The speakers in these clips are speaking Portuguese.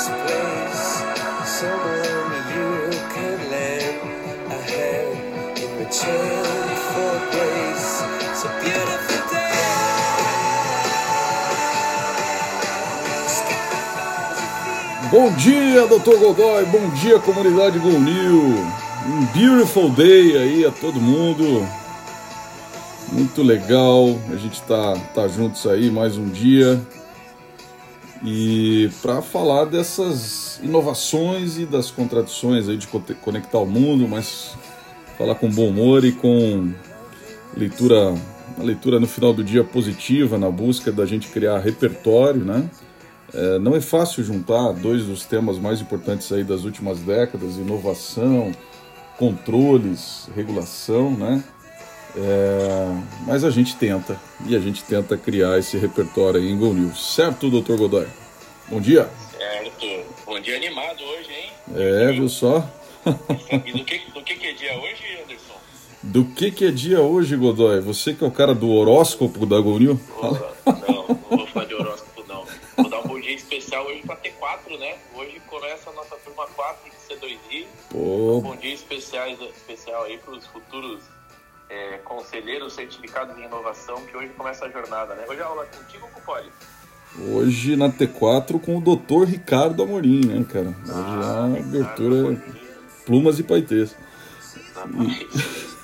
this place. Someone you could lend a hand in return for grace. It's a beautiful. Bom dia, Dr. Godoy. Bom dia, comunidade Go New. Um beautiful day aí a todo mundo. Muito legal. A gente tá, tá juntos aí mais um dia. E para falar dessas inovações e das contradições aí de conectar o mundo, mas falar com bom humor e com leitura, uma leitura no final do dia positiva na busca da gente criar repertório, né? É, não é fácil juntar dois dos temas mais importantes aí das últimas décadas: inovação, controles, regulação, né? É, mas a gente tenta e a gente tenta criar esse repertório aí em Go News, certo, Dr. Godoy? Bom dia. Certo. Bom dia animado hoje, hein? É, viu só? E do que, do que, que é dia hoje, Anderson? Do que que é dia hoje, Godoy? Você que é o cara do horóscopo da Go News? Não, não vou falar de horóscopo, não. Vou dar um bom dia especial hoje pra T4, né? Hoje começa a nossa turma 4 de C2I. Pô, Bom dia especial, especial aí pros futuros é, conselheiros certificados em inovação, que hoje começa a jornada, né? Hoje a aula é contigo ou com o Poli? hoje na T4 com o Dr. Ricardo Amorim, né, cara? Hoje Ah, é a abertura plumas e paetês. Exatamente.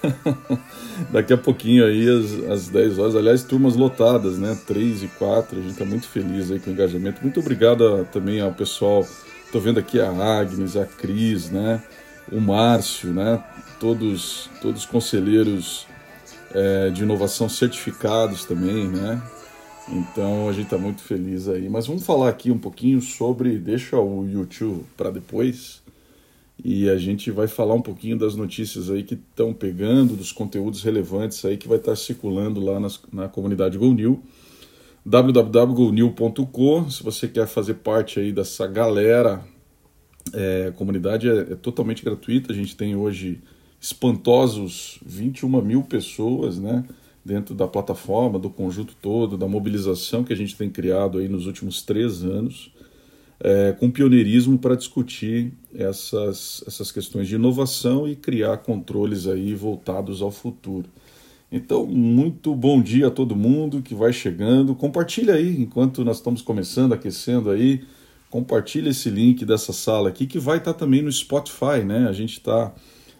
Daqui a pouquinho aí, às, às 10 horas, aliás, turmas lotadas, né? 3 e 4, a gente tá muito feliz aí com o engajamento. Muito obrigado a- também ao pessoal, tô vendo aqui a Agnes, a Cris, né? O Márcio, né? Todos, todos conselheiros é, de inovação certificados também, né? Então a gente tá muito feliz aí. Mas vamos falar aqui um pouquinho sobre, deixa o YouTube para depois, e a gente vai falar um pouquinho das notícias aí que estão pegando, dos conteúdos relevantes aí que vai estar circulando lá nas- na comunidade GoNew, www.gonew.com. Se você quer fazer parte aí dessa galera, é, a comunidade é, é totalmente gratuita. A gente tem hoje espantosos 21 mil pessoas, né? Dentro da plataforma, do conjunto todo, da mobilização que a gente tem criado aí nos últimos três anos é, com pioneirismo para discutir essas, essas questões de inovação e criar controles aí voltados ao futuro. Então, muito bom dia a todo mundo que vai chegando. Compartilha aí, enquanto nós estamos começando, aquecendo aí, compartilha esse link dessa sala aqui, que vai estar também no Spotify, né? A gente está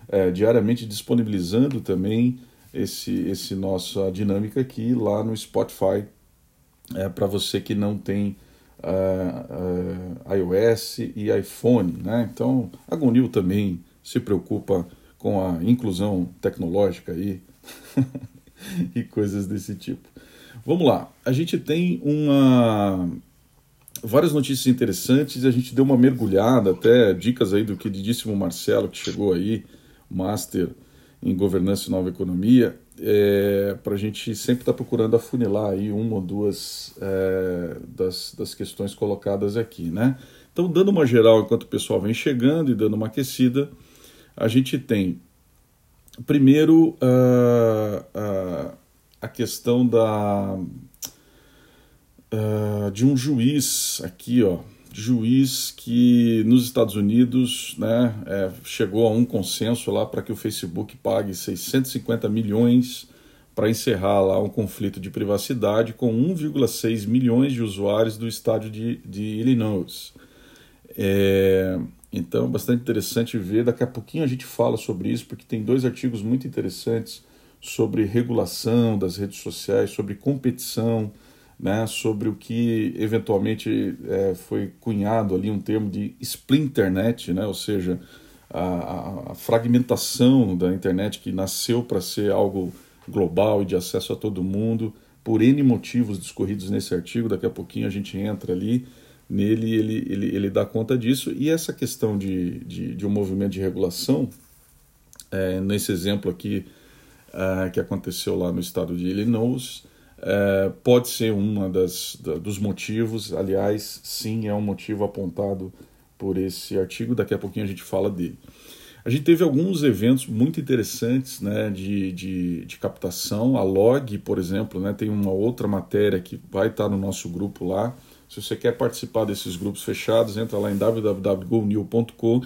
é, diariamente disponibilizando também esse, esse nossa dinâmica aqui lá no Spotify, é, para você que não tem uh, uh, iOS e iPhone, né? Então a Gonil também se preocupa com a inclusão tecnológica aí e coisas desse tipo. Vamos lá, a gente tem uma várias notícias interessantes e a gente deu uma mergulhada até dicas aí do queridíssimo Marcelo que chegou aí, master em governança e nova economia é, para a gente sempre estar tá procurando afunilar aí uma ou duas é, das, das questões colocadas aqui, né? Então, dando uma geral enquanto o pessoal vem chegando e dando uma aquecida, a gente tem primeiro uh, uh, a questão da uh, de um juiz aqui, ó, juiz que nos Estados Unidos né, é, chegou a um consenso lá para que o Facebook pague 650 milhões para encerrar lá um conflito de privacidade com 1,6 milhões de usuários do estado de, de Illinois. É, então, bastante interessante ver. Daqui a pouquinho a gente fala sobre isso, porque tem dois artigos muito interessantes sobre regulação das redes sociais, sobre competição, né, sobre o que eventualmente é, foi cunhado ali um termo de splinternet, né, ou seja, a, a, fragmentação da internet que nasceu para ser algo global e de acesso a todo mundo, por N motivos discorridos nesse artigo, daqui a pouquinho a gente entra ali nele ele, ele, ele dá conta disso. E essa questão de, de, de um movimento de regulação, é, nesse exemplo aqui é, que aconteceu lá no estado de Illinois, é, pode ser da, dos motivos. Aliás, sim, é um motivo apontado por esse artigo. Daqui a pouquinho a gente fala dele. A gente teve alguns eventos muito interessantes né, de, de, de captação. A Log, por exemplo, né, tem uma outra matéria que vai estar no nosso grupo lá. Se você quer participar desses grupos fechados, entra lá em www.gonew.com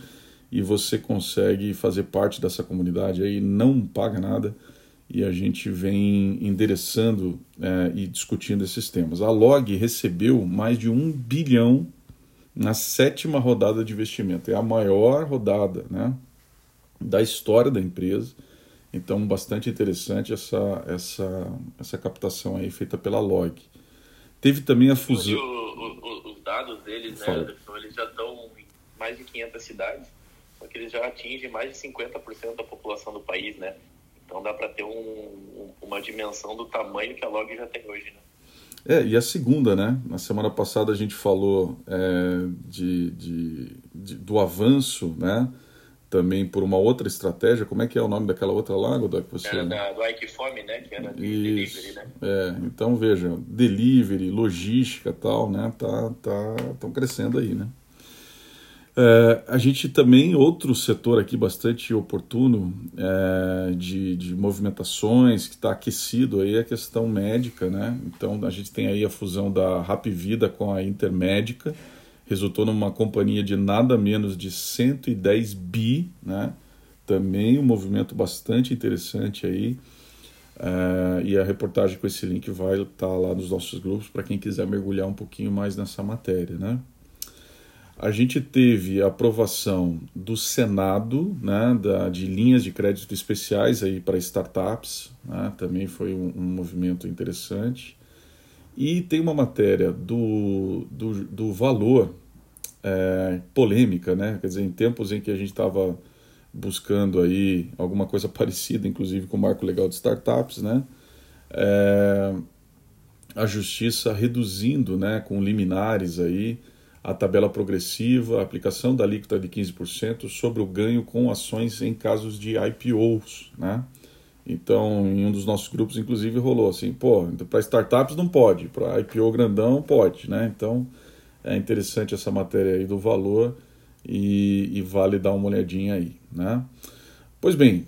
e você consegue fazer parte dessa comunidade aí, não paga nada e a gente vem endereçando é, e discutindo esses temas. A Log recebeu mais de um bilhão na sétima rodada de investimento. É a maior rodada né, da história da empresa. Então, bastante interessante essa, essa, essa captação aí feita pela Log. Teve também a fusão. os dados deles, né, Anderson, eles já estão em mais de 500 cidades, só que eles já atingem mais de 50% da população do país, né? Então dá para ter um, uma dimensão do tamanho que a Log já tem hoje, né? É, e a segunda, né? Na semana passada a gente falou é, de, de, de, do avanço, né? Também por uma outra estratégia. Como é que é o nome daquela outra lá, Godoy? Que você... Era da, do né? Que era Isso. delivery, né? É, então veja, delivery, logística tal, né? Tá, tá, estão crescendo aí, né? É, a gente também, outro setor aqui bastante oportuno é, de, de movimentações, que está aquecido aí, é a questão médica, né? Então a gente tem aí a fusão da Rap Vida com a Intermédica, resultou numa companhia de nada menos de 110 bi, né? Também um movimento bastante interessante aí. É, e a reportagem com esse link vai estar tá lá nos nossos grupos para quem quiser mergulhar um pouquinho mais nessa matéria, né? A gente teve a aprovação do Senado né, da, de linhas de crédito especiais para startups, né, também foi um, um, movimento interessante. E tem uma matéria do, do, do valor é, polêmica, né? quer dizer, em tempos em que a gente estava buscando aí alguma coisa parecida, inclusive com o marco legal de startups, né? É, a justiça reduzindo né, com liminares aí a tabela progressiva, a aplicação da alíquota de 15% sobre o ganho com ações em casos de IPOs, né? Então, em um dos nossos grupos, inclusive, rolou assim, pô, para startups não pode, para IPO grandão pode, né? Então, é interessante essa matéria aí do valor e, e vale dar uma olhadinha aí, né? Pois bem,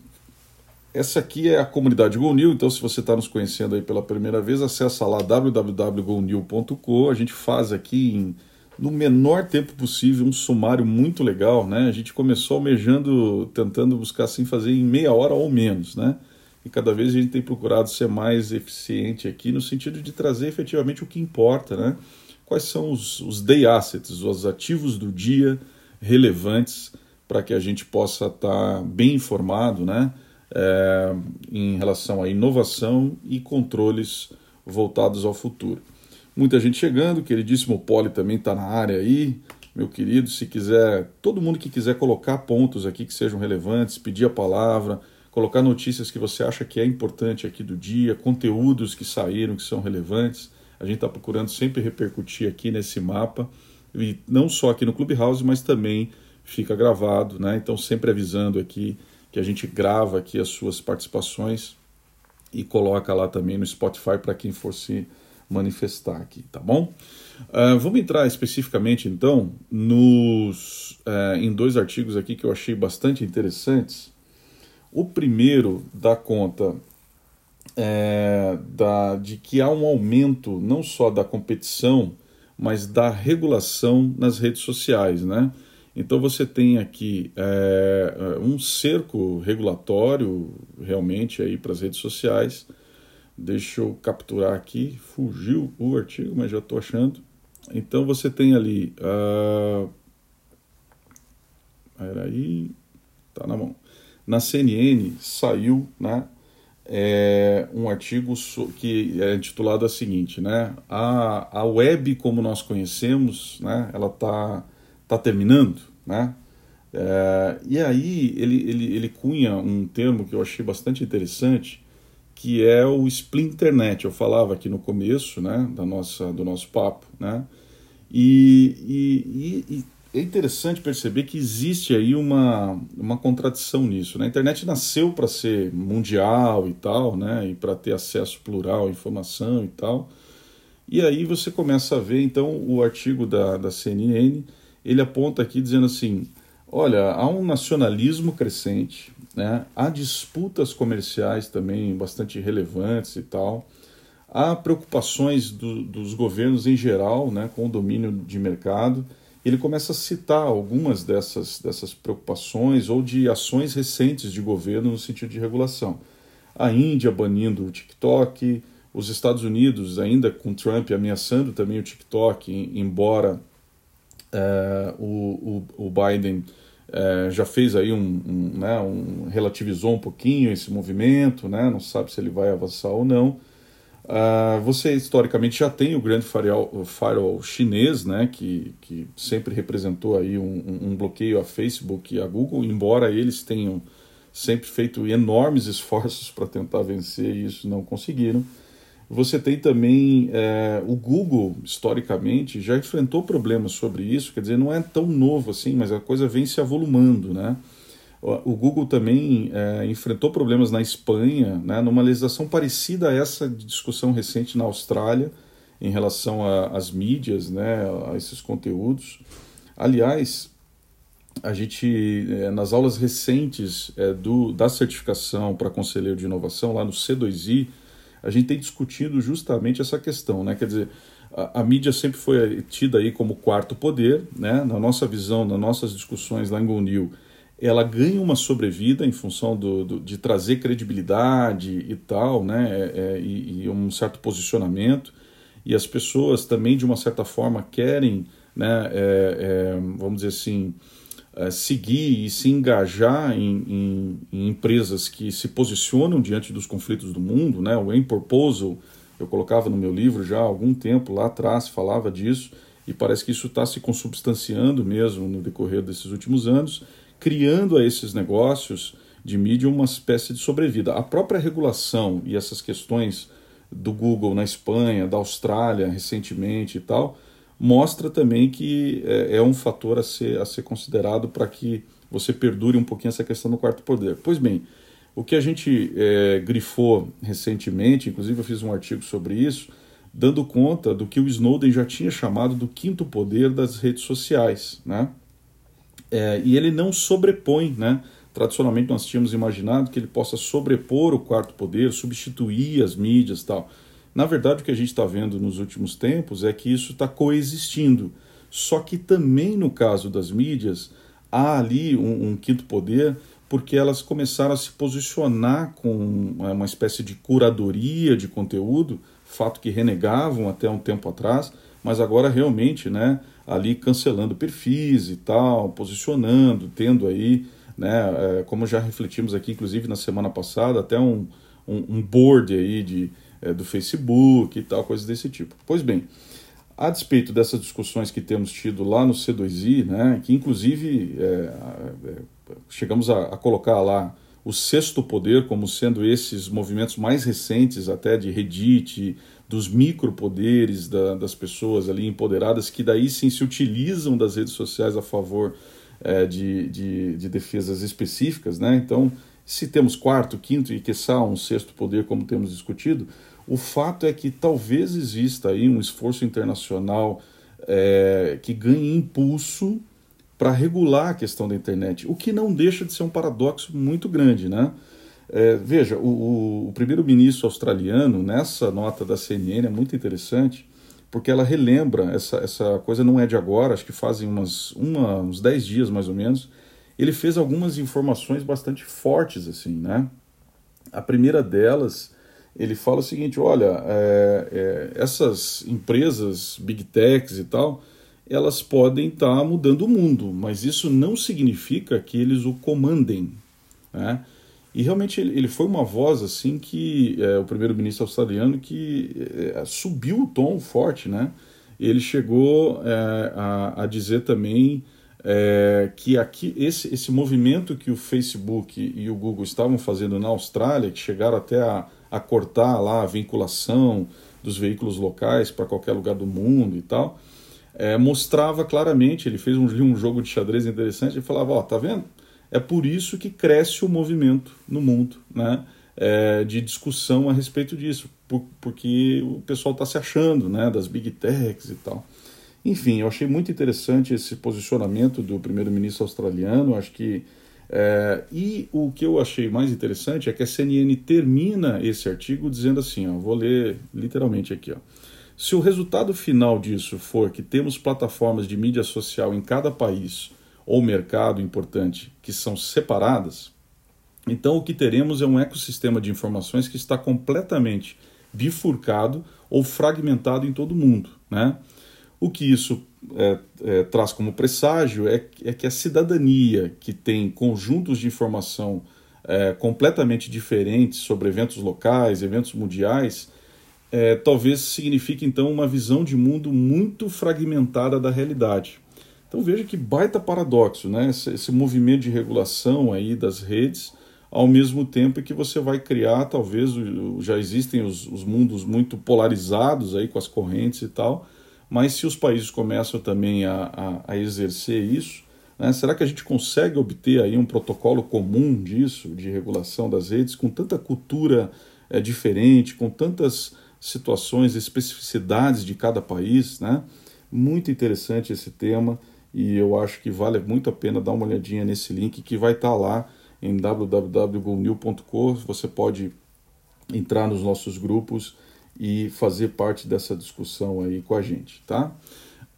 essa aqui é a comunidade GoNew, então se você está nos conhecendo aí pela primeira vez, acessa lá www.gonew.com, a gente faz aqui em no menor tempo possível, um sumário muito legal, né? A gente começou almejando, tentando buscar assim fazer em meia hora ou menos, né? E cada vez a gente tem procurado ser mais eficiente aqui no sentido de trazer efetivamente o que importa, né? Quais são os, os day assets, os ativos do dia relevantes para que a gente possa estar tá bem informado, né? É, em relação à inovação e controles voltados ao futuro. Muita gente chegando, queridíssimo Poli também está na área aí, meu querido. Se quiser, todo mundo que quiser colocar pontos aqui que sejam relevantes, pedir a palavra, colocar notícias que você acha que é importante aqui do dia, conteúdos que saíram que são relevantes. A gente está procurando sempre repercutir aqui nesse mapa, e não só aqui no Clubhouse, mas também fica gravado, né? Então, sempre avisando aqui que a gente grava aqui as suas participações e coloca lá também no Spotify para quem for se manifestar aqui, tá bom? Uh, vamos entrar especificamente então nos uh, em dois artigos aqui que eu achei bastante interessantes. O primeiro dá conta é, da, de que há um aumento não só da competição, mas da regulação nas redes sociais, né? Então você tem aqui é, um cerco regulatório realmente aí para as redes sociais Deixa eu capturar aqui. Fugiu o artigo, mas já estou achando. Então você tem ali. Uh... aí. Tá na mão. Na CNN saiu né, é, um artigo que é intitulado a seguinte, né? A, a web como nós conhecemos, né? Ela está tá terminando, né? É, e aí ele, ele, ele cunha um termo que eu achei bastante interessante, que é o Splinternet. Eu falava aqui no começo, né, da nossa, do nosso papo, né, e, e, e, é interessante perceber que existe aí uma, uma contradição nisso. Né? A internet nasceu para ser mundial e tal, né, e para ter acesso plural à informação e tal. E aí você começa a ver, então, o artigo da, da CNN, ele aponta aqui dizendo assim, olha, há um nacionalismo crescente, né? há disputas comerciais também bastante relevantes e tal, há preocupações do, dos governos em geral né, com o domínio de mercado. Ele começa a citar algumas dessas, dessas preocupações ou de ações recentes de governo no sentido de regulação. A Índia banindo o TikTok, os Estados Unidos, ainda com Trump ameaçando também o TikTok, embora é, o, o, o, Biden é, já fez aí um, um, né, um, relativizou um pouquinho esse movimento, né, não sabe se ele vai avançar ou não. Uh, você historicamente já tem o grande firewall, firewall chinês, né, que, que sempre representou aí um, um, bloqueio a Facebook e a Google, embora eles tenham sempre feito enormes esforços para tentar vencer e isso não conseguiram. Você tem também é, o Google, historicamente, já enfrentou problemas sobre isso, quer dizer, não é tão novo assim, mas a coisa vem se avolumando, né? O Google também é, enfrentou problemas na Espanha, né, numa legislação parecida a essa discussão recente na Austrália, em relação às mídias, né, a esses conteúdos. Aliás, a gente, é, nas aulas recentes é, do, da certificação para conselheiro de inovação, lá no C2I, a gente tem discutido justamente essa questão, né? Quer dizer, a, a, mídia sempre foi tida aí como quarto poder, né? Na nossa visão, nas nossas discussões lá em Gonil, ela ganha uma sobrevida em função do, do de trazer credibilidade e tal, né? É, é, e, e, um certo posicionamento. E as pessoas também, de uma certa forma, querem, né? É, é vamos dizer assim, é, seguir e se engajar em, em, em, empresas que se posicionam diante dos conflitos do mundo, né? O Em Proposal, eu colocava no meu livro já há algum tempo lá atrás, falava disso, e parece que isso está se consubstanciando mesmo no decorrer desses últimos anos, criando a esses negócios de mídia uma espécie de sobrevida. A própria regulação e essas questões do Google na Espanha, da Austrália recentemente e tal, mostra também que é, é um fator a ser, a ser considerado para que você perdure um pouquinho essa questão do quarto poder. Pois bem, o que a gente é, grifou recentemente, inclusive eu fiz um artigo sobre isso, dando conta do que o Snowden já tinha chamado do quinto poder das redes sociais, né? É, e ele não sobrepõe, né? Tradicionalmente nós tínhamos imaginado que ele possa sobrepor o quarto poder, substituir as mídias, tal. Na verdade, o que a gente está vendo nos últimos tempos é que isso está coexistindo. Só que também no caso das mídias, há ali um, um, quinto poder, porque elas começaram a se posicionar com uma espécie de curadoria de conteúdo, fato que renegavam até um tempo atrás, mas agora realmente, né, ali cancelando perfis e tal, posicionando, tendo aí, né, é, como já refletimos aqui, inclusive na semana passada, até um, um, um board aí de é, do Facebook e tal, coisas desse tipo. Pois bem, a despeito dessas discussões que temos tido lá no C2I, né, que inclusive é, é, chegamos a, a, colocar lá o sexto poder como sendo esses movimentos mais recentes até de Reddit, dos micropoderes da, das pessoas ali empoderadas, que daí sim se utilizam das redes sociais a favor é, de, de, de defesas específicas, né? Então, se temos quarto, quinto e, quiçá, um sexto poder, como temos discutido, o fato é que talvez exista aí um esforço internacional é, que ganhe impulso para regular a questão da internet, o que não deixa de ser um paradoxo muito grande, né? É, veja, o, o primeiro-ministro australiano, nessa nota da CNN, é muito interessante, porque ela relembra, essa, essa coisa não é de agora, acho que fazem umas, uma, uns 10 dias mais ou menos, ele fez algumas informações bastante fortes, assim, né? A primeira delas ele fala o seguinte: olha, é, é, essas empresas, big techs e tal, elas podem estar tá mudando o mundo, mas isso não significa que eles o comandem. Né? E realmente ele, ele foi uma voz assim que é, o primeiro-ministro australiano que é, subiu o tom forte, né? Ele chegou é, a, a, dizer também é, que aqui esse, esse movimento que o Facebook e o Google estavam fazendo na Austrália, que chegaram até a, a cortar lá a vinculação dos veículos locais para qualquer lugar do mundo e tal, é, mostrava claramente, ele fez um, um jogo de xadrez interessante, ele falava, ó, oh, tá vendo? É por isso que cresce o movimento no mundo, né? É, de discussão a respeito disso, por, porque o pessoal está se achando, né, das big techs e tal. Enfim, eu achei muito interessante esse posicionamento do primeiro-ministro australiano. Acho que é, e o que eu achei mais interessante é que a CNN termina esse artigo dizendo assim, ó, vou ler literalmente aqui, ó. Se o resultado final disso for que temos plataformas de mídia social em cada país ou mercado importante que são separadas, então o que teremos é um ecossistema de informações que está completamente bifurcado ou fragmentado em todo o mundo, né? O que isso é, é, traz como presságio é, é, que a cidadania, que tem conjuntos de informação é, completamente diferentes sobre eventos locais, eventos mundiais, é, talvez signifique então uma visão de mundo muito fragmentada da realidade. Então veja que baita paradoxo, né? Esse, esse, movimento de regulação aí das redes, ao mesmo tempo que você vai criar, talvez já existem os, os mundos muito polarizados aí com as correntes e tal, mas se os países começam também a, a, a exercer isso, né, será que a gente consegue obter aí um protocolo comum disso, de regulação das redes, com tanta cultura é, diferente, com tantas situações, especificidades de cada país, né? Muito interessante esse tema e eu acho que vale muito a pena dar uma olhadinha nesse link que vai estar tá lá em www.gonil.com. Você pode entrar nos nossos grupos e fazer parte dessa discussão aí com a gente, tá?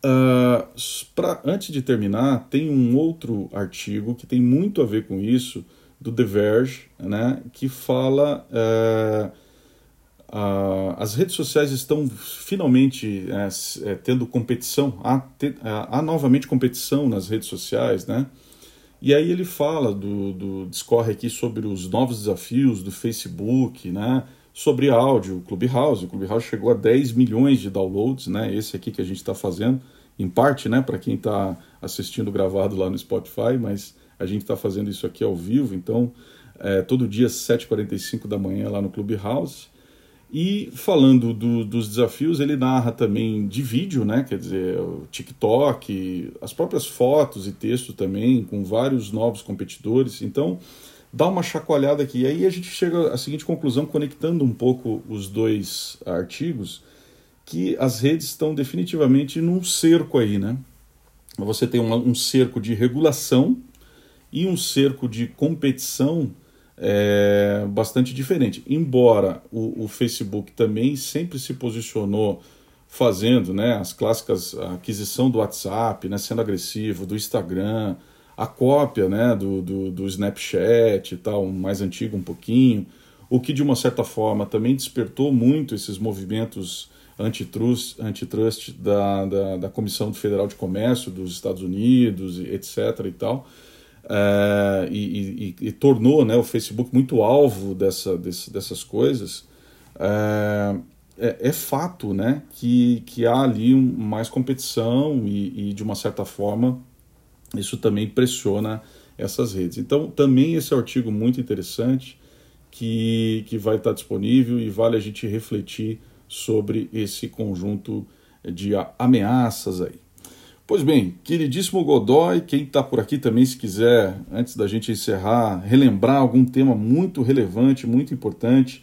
Uh, pra, antes de terminar, tem um outro artigo que tem muito a ver com isso, do The Verge, né, que fala uh, uh, as redes sociais estão finalmente uh, tendo competição, há, te, há, novamente competição nas redes sociais, né? E aí ele fala do, do discorre aqui sobre os novos desafios do Facebook, né? Sobre áudio, Clubhouse. O Clubhouse chegou a 10 milhões de downloads, né? Esse aqui que a gente está fazendo, em parte, né, para quem está assistindo gravado lá no Spotify, mas a gente está fazendo isso aqui ao vivo, então é, todo dia 7h45 da manhã lá no Clubhouse. E falando do, dos desafios, ele narra também de vídeo, né? Quer dizer, o TikTok, as próprias fotos e texto também, com vários novos competidores. Então, dá uma chacoalhada aqui. E aí a gente chega à seguinte conclusão, conectando um pouco os dois artigos, que as redes estão definitivamente num cerco aí, né? Você tem um, um cerco de regulação e um cerco de competição é, bastante diferente. Embora o, o, Facebook também sempre se posicionou fazendo né, as clássicas aquisição do WhatsApp, né, sendo agressivo, do Instagram, a cópia né, do, do, do Snapchat e tal, mais antigo um pouquinho, o que de uma certa forma também despertou muito esses movimentos antitrust, antitrust da, da, da Comissão Federal de Comércio dos Estados Unidos, etc. e tal, é, e, e, e, tornou né, o Facebook muito alvo dessa, desse, dessas coisas, é, é, é, fato né, que, que há ali mais competição e, e de uma certa forma isso também pressiona essas redes. Então, também esse artigo muito interessante que, que vai estar disponível e vale a gente refletir sobre esse conjunto de ameaças aí. Pois bem, queridíssimo Godoy, quem está por aqui também, se quiser, antes da gente encerrar, relembrar algum tema muito relevante, muito importante.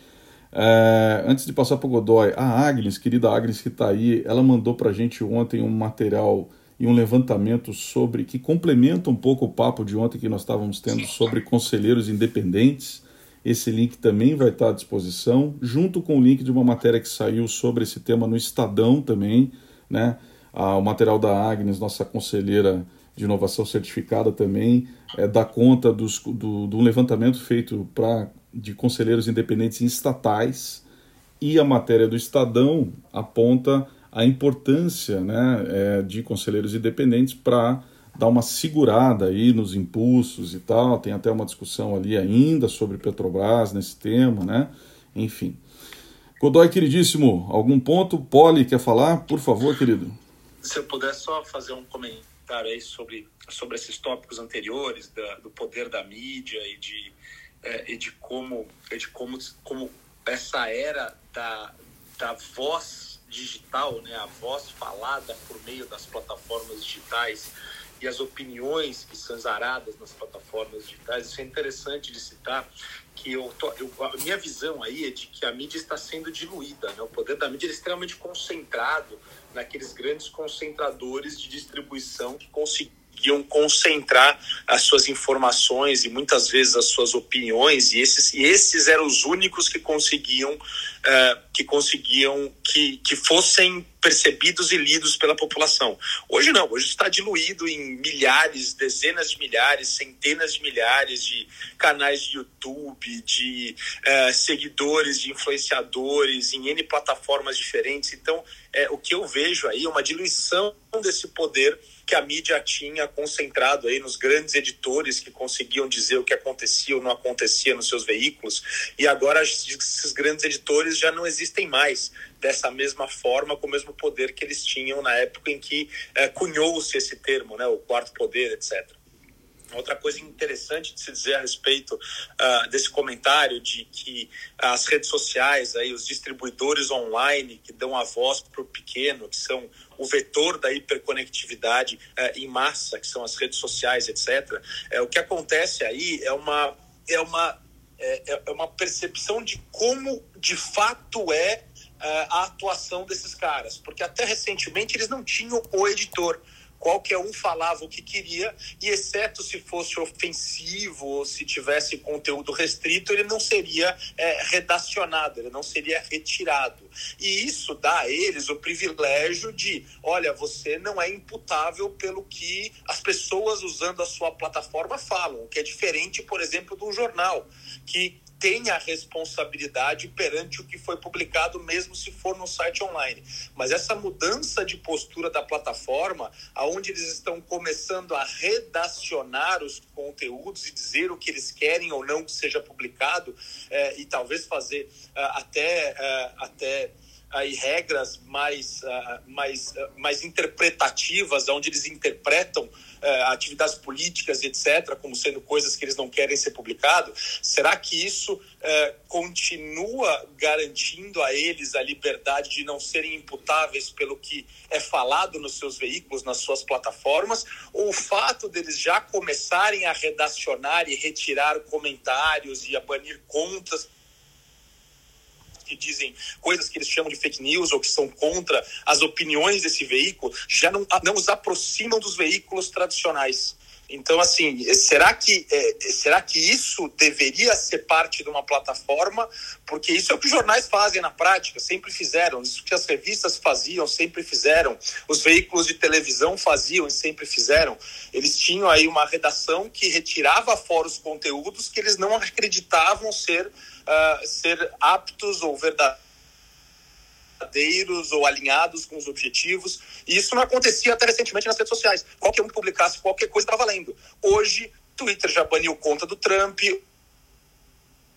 É, antes de passar para o Godoy, a Agnes, querida Agnes que está aí, ela mandou para a gente ontem um material e um levantamento sobre que complementa um pouco o papo de ontem que nós estávamos tendo sobre conselheiros independentes. Esse link também vai estar à disposição, junto com o link de uma matéria que saiu sobre esse tema no Estadão também, né? Ah, o material da Agnes, nossa conselheira de inovação certificada também, é, dá conta dos, do, do levantamento feito pra, de conselheiros independentes em estatais e a matéria do Estadão aponta a importância né, é, de conselheiros independentes para dar uma segurada aí nos impulsos e tal. Tem até uma discussão ali ainda sobre Petrobras nesse tema, né? Enfim. Godoy, queridíssimo, algum ponto? Poli quer falar? Por favor, querido. Se eu puder só fazer um comentário aí sobre, sobre esses tópicos anteriores, da, do poder da mídia e de, é, e de, como, de como, como essa era da, da voz digital, né, a voz falada por meio das plataformas digitais e as opiniões que são zaradas nas plataformas digitais. Isso é interessante de citar, que eu, tô, eu, a minha visão aí é de que a mídia está sendo diluída, né? o poder da mídia é extremamente concentrado naqueles grandes concentradores de distribuição que conseguiram conseguiam concentrar as suas informações e muitas vezes as suas opiniões e esses, e esses eram os únicos que conseguiam uh, que conseguiam que, que fossem percebidos e lidos pela população. Hoje não, hoje está diluído em milhares, dezenas de milhares, centenas de milhares de canais de YouTube, de uh, seguidores, de influenciadores, em N plataformas diferentes. Então, uh, o que eu vejo aí é uma diluição desse poder que a mídia tinha concentrado aí nos grandes editores que conseguiam dizer o que acontecia ou não acontecia nos seus veículos. E agora esses grandes editores já não existem mais dessa mesma forma, com o mesmo poder que eles tinham na época em que é, cunhou-se esse termo, né, o quarto poder, etc. Outra coisa interessante de se dizer a respeito uh, desse comentário de que as redes sociais, aí, os distribuidores online que dão a voz para o pequeno, que são o vetor da hiperconectividade uh, em massa, que são as redes sociais, etc. É, o que acontece aí é uma, é, uma, é, é uma percepção de como de fato é uh, a atuação desses caras, porque até recentemente eles não tinham o editor qualquer um falava o que queria, e exceto se fosse ofensivo ou se tivesse conteúdo restrito, ele não seria é, redacionado, ele não seria retirado. E isso dá a eles o privilégio de: olha, você não é imputável pelo que as pessoas usando a sua plataforma falam, o que é diferente, por exemplo, de um jornal, que tem a responsabilidade perante o que foi publicado, mesmo se for no site online. Mas essa mudança de postura da plataforma, aonde eles estão começando a redacionar os conteúdos e dizer o que eles querem ou não que seja publicado, é, e talvez fazer é, até, é, até aí regras mais, mais, mais interpretativas, onde eles interpretam atividades políticas, etc., como sendo coisas que eles não querem ser publicado, será que isso continua garantindo a eles a liberdade de não serem imputáveis pelo que é falado nos seus veículos, nas suas plataformas, ou o fato deles já começarem a redacionar e retirar comentários e a banir contas que dizem coisas que eles chamam de fake news ou que são contra as opiniões desse veículo, já não, não os aproximam dos veículos tradicionais. Então, assim, será que, é, será que isso deveria ser parte de uma plataforma? Porque isso é o que os jornais fazem na prática, sempre fizeram. Isso que as revistas faziam, sempre fizeram. Os veículos de televisão faziam e sempre fizeram. Eles tinham aí uma redação que retirava fora os conteúdos que eles não acreditavam ser, uh, ser aptos ou verdadeiros verdadeiros ou alinhados com os objetivos. E isso não acontecia até recentemente nas redes sociais. Qualquer um que publicasse qualquer coisa estava valendo. Hoje, Twitter já baniu conta do Trump,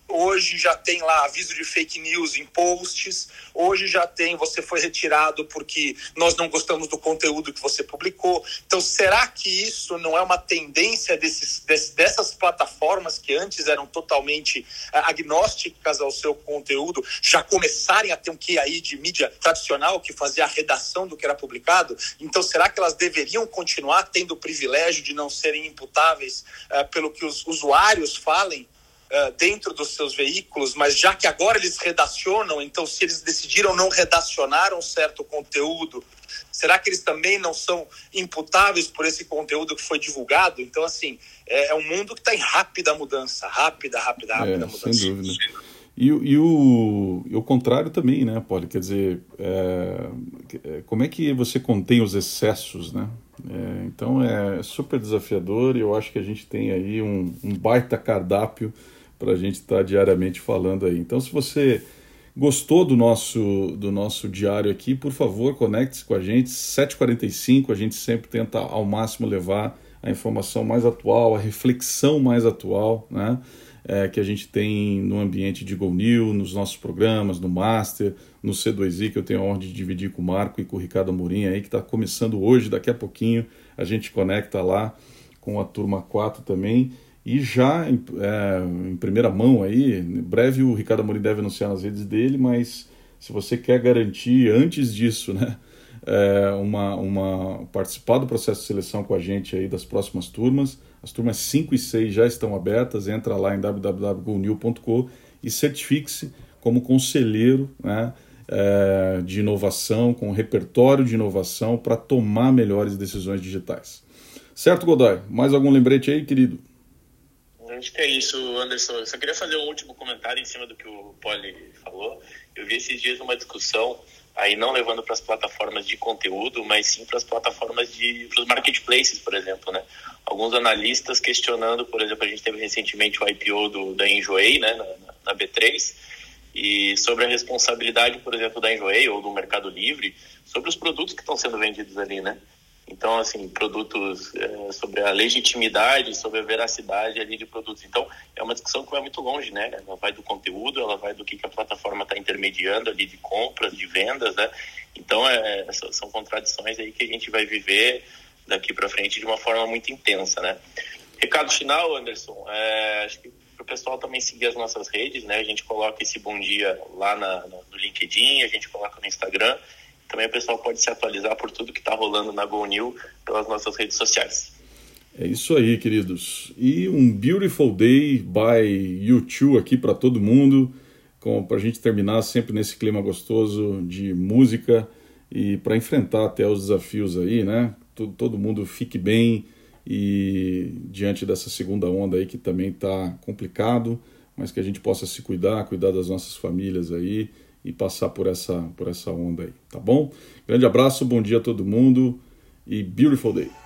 Hoje já tem lá aviso de fake news em posts. Hoje já tem você foi retirado porque nós não gostamos do conteúdo que você publicou. Então, será que isso não é uma tendência desses, dessas plataformas que antes eram totalmente uh, agnósticas ao seu conteúdo já começarem a ter um que aí de mídia tradicional que fazia a redação do que era publicado? Então, será que elas deveriam continuar tendo o privilégio de não serem imputáveis uh, pelo que os usuários falem? Uh, dentro dos seus veículos, mas já que agora eles redacionam, então se eles decidiram não redacionar um certo conteúdo, será que eles também não são imputáveis por esse conteúdo que foi divulgado? Então, assim, é, é um mundo que está em rápida mudança, rápida, rápida, é, rápida é, mudança. Sem dúvida. E, e, o, e o contrário também, né, Poli? Quer dizer, é, é, como é que você contém os excessos, né? É, então é super desafiador e eu acho que a gente tem aí um, um baita cardápio para a gente estar tá diariamente falando aí. Então, se você gostou do nosso, do nosso diário aqui, por favor, conecte-se com a gente. 7h45, a gente sempre tenta ao máximo levar a informação mais atual, a reflexão mais atual, né? é, que a gente tem no ambiente de Go New, nos nossos programas, no Master, no C2I, que eu tenho a honra de dividir com o Marco e com o Ricardo Amorim aí, que está começando hoje, daqui a pouquinho a gente conecta lá com a turma 4 também. E já em, é, em primeira mão aí, em breve o Ricardo Amorim deve anunciar nas redes dele, mas se você quer garantir antes disso, né, é, uma, uma, participar do processo de seleção com a gente aí das próximas turmas, as turmas 5 e 6 já estão abertas, entra lá em www.gonil.com e certifique-se como conselheiro né, é, de inovação, com repertório de inovação para tomar melhores decisões digitais. Certo, Godoy? Mais algum lembrete aí, querido? Acho que é isso, Anderson. Eu só queria fazer um último comentário em cima do que o Poli falou. Eu vi esses dias uma discussão, aí não levando para as plataformas de conteúdo, mas sim para as plataformas de para os marketplaces, por exemplo, né? Alguns analistas questionando, por exemplo, a gente teve recentemente o IPO do, da Enjoei, né, na, na B3, e sobre a responsabilidade, por exemplo, da Enjoei ou do Mercado Livre sobre os produtos que estão sendo vendidos ali, né? Então, assim, produtos é, sobre a legitimidade, sobre a veracidade ali de produtos. Então, é uma discussão que vai muito longe, né? Ela vai do conteúdo, ela vai do que, que a plataforma está intermediando ali de compras, de vendas, né? Então, é, são contradições aí que a gente vai viver daqui para frente de uma forma muito intensa, né? Recado final, Anderson, é, acho que para o pessoal também seguir as nossas redes, né? A gente coloca esse bom dia lá na, no LinkedIn, a gente coloca no Instagram também o pessoal pode se atualizar por tudo que está rolando na Go New pelas nossas redes sociais. É isso aí, queridos. E um beautiful day by YouTube aqui para todo mundo, para a gente terminar sempre nesse clima gostoso de música e para enfrentar até os desafios aí, né? Todo, todo mundo fique bem e diante dessa segunda onda aí que também está complicado, mas que a gente possa se cuidar, cuidar das nossas famílias aí e passar por essa, por essa onda aí, tá bom? Grande abraço, bom dia a todo mundo e beautiful day!